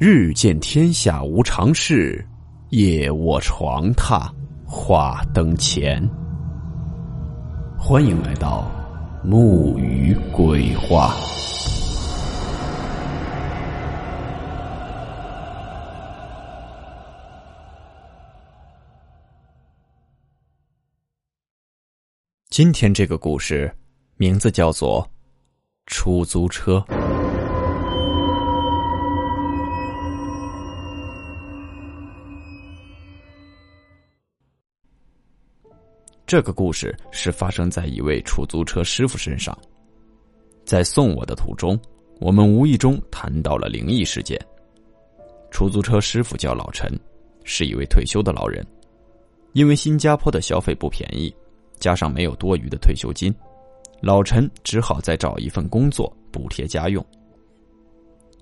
日见天下无常事，夜卧床榻话灯前。欢迎来到木鱼鬼话。今天这个故事名字叫做《出租车》。这个故事是发生在一位出租车师傅身上。在送我的途中，我们无意中谈到了灵异事件。出租车师傅叫老陈，是一位退休的老人。因为新加坡的消费不便宜，加上没有多余的退休金，老陈只好再找一份工作补贴家用。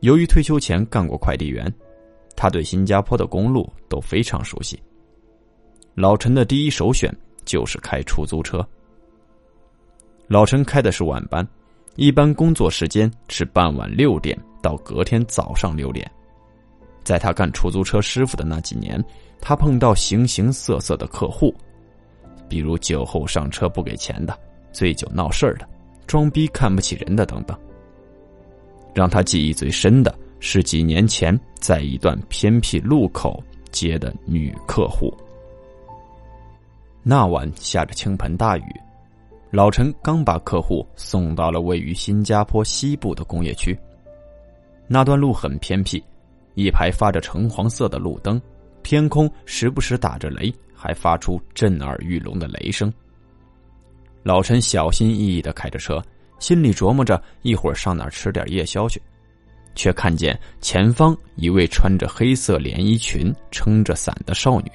由于退休前干过快递员，他对新加坡的公路都非常熟悉。老陈的第一首选。就是开出租车。老陈开的是晚班，一般工作时间是傍晚六点到隔天早上六点。在他干出租车师傅的那几年，他碰到形形色色的客户，比如酒后上车不给钱的、醉酒闹事儿的、装逼看不起人的等等。让他记忆最深的是几年前在一段偏僻路口接的女客户。那晚下着倾盆大雨，老陈刚把客户送到了位于新加坡西部的工业区。那段路很偏僻，一排发着橙黄色的路灯，天空时不时打着雷，还发出震耳欲聋的雷声。老陈小心翼翼的开着车，心里琢磨着一会儿上哪儿吃点夜宵去，却看见前方一位穿着黑色连衣裙、撑着伞的少女。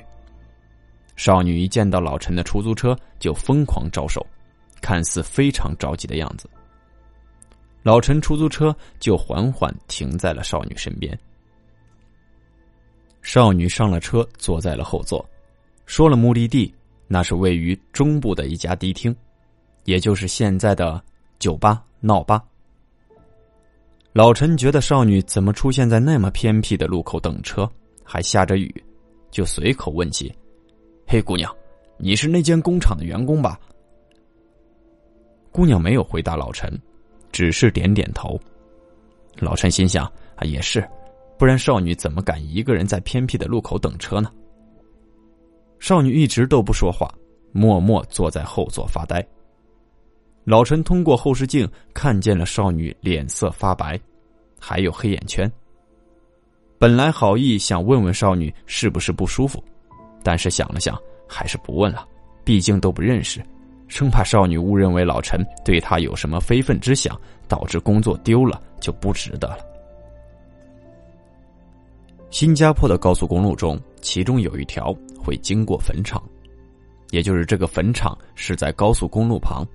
少女一见到老陈的出租车，就疯狂招手，看似非常着急的样子。老陈出租车就缓缓停在了少女身边。少女上了车，坐在了后座，说了目的地，那是位于中部的一家迪厅，也就是现在的酒吧闹吧。老陈觉得少女怎么出现在那么偏僻的路口等车，还下着雨，就随口问起。嘿，姑娘，你是那间工厂的员工吧？姑娘没有回答老陈，只是点点头。老陈心想啊，也是，不然少女怎么敢一个人在偏僻的路口等车呢？少女一直都不说话，默默坐在后座发呆。老陈通过后视镜看见了少女脸色发白，还有黑眼圈。本来好意想问问少女是不是不舒服。但是想了想，还是不问了，毕竟都不认识，生怕少女误认为老陈对她有什么非分之想，导致工作丢了就不值得了。新加坡的高速公路中，其中有一条会经过坟场，也就是这个坟场是在高速公路旁。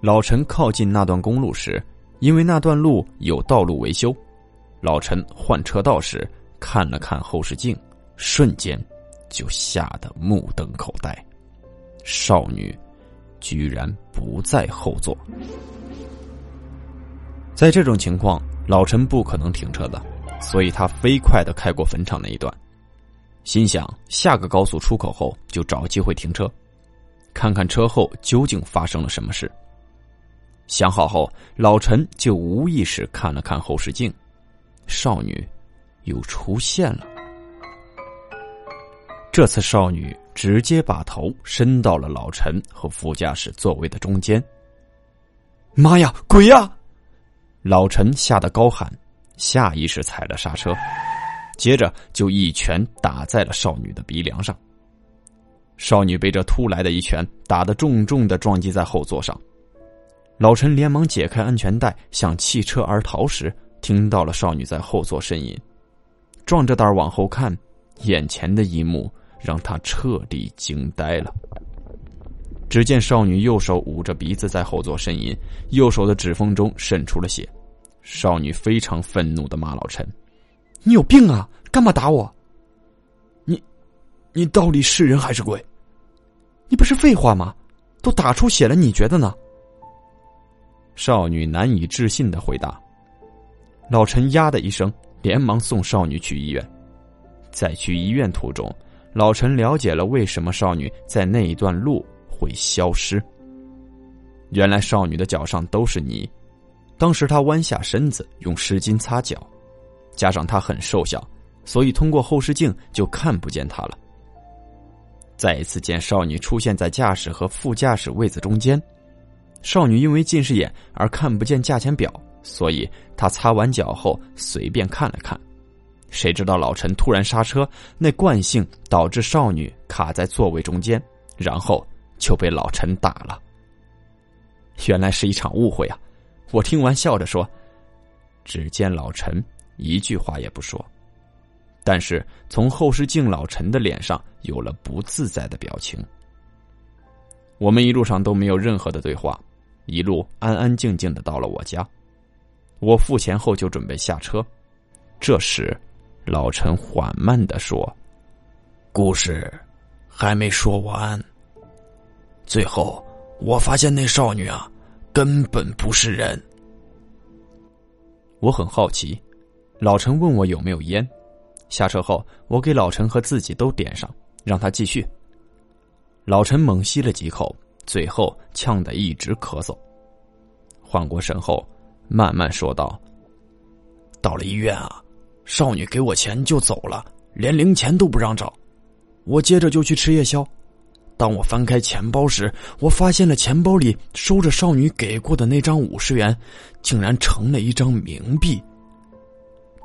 老陈靠近那段公路时，因为那段路有道路维修，老陈换车道时看了看后视镜，瞬间。就吓得目瞪口呆，少女居然不在后座。在这种情况，老陈不可能停车的，所以他飞快的开过坟场那一段，心想下个高速出口后就找机会停车，看看车后究竟发生了什么事。想好后，老陈就无意识看了看后视镜，少女又出现了。这次少女直接把头伸到了老陈和副驾驶座位的中间。妈呀，鬼呀！老陈吓得高喊，下意识踩了刹车，接着就一拳打在了少女的鼻梁上。少女被这突来的一拳打得重重的撞击在后座上。老陈连忙解开安全带，想弃车而逃时，听到了少女在后座呻吟，壮着胆往后看，眼前的一幕。让他彻底惊呆了。只见少女右手捂着鼻子在后座呻吟，右手的指缝中渗出了血。少女非常愤怒的骂老陈：“你有病啊！干嘛打我？你，你到底是人还是鬼？你不是废话吗？都打出血了，你觉得呢？”少女难以置信的回答。老陈呀的一声，连忙送少女去医院。在去医院途中，老陈了解了为什么少女在那一段路会消失。原来少女的脚上都是泥，当时她弯下身子用湿巾擦脚，加上她很瘦小，所以通过后视镜就看不见她了。再一次见少女出现在驾驶和副驾驶位子中间，少女因为近视眼而看不见价钱表，所以她擦完脚后随便看了看。谁知道老陈突然刹车，那惯性导致少女卡在座位中间，然后就被老陈打了。原来是一场误会啊！我听完笑着说：“只见老陈一句话也不说，但是从后视镜老陈的脸上有了不自在的表情。”我们一路上都没有任何的对话，一路安安静静的到了我家。我付钱后就准备下车，这时。老陈缓慢的说：“故事还没说完。最后，我发现那少女啊，根本不是人。我很好奇。老陈问我有没有烟。下车后，我给老陈和自己都点上，让他继续。老陈猛吸了几口，最后呛得一直咳嗽。缓过神后，慢慢说道：‘到了医院啊。’”少女给我钱就走了，连零钱都不让找。我接着就去吃夜宵。当我翻开钱包时，我发现了钱包里收着少女给过的那张五十元，竟然成了一张冥币。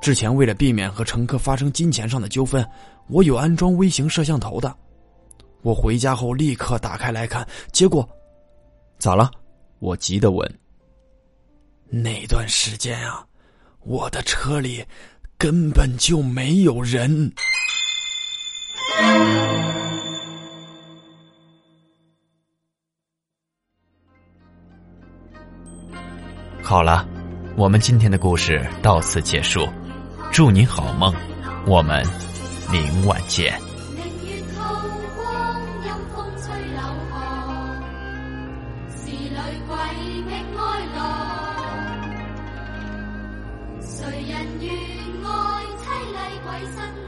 之前为了避免和乘客发生金钱上的纠纷，我有安装微型摄像头的。我回家后立刻打开来看，结果咋了？我急得问。那段时间啊，我的车里。根本就没有人。好了，我们今天的故事到此结束，祝你好梦，我们明晚见。谁人愿爱鬼神。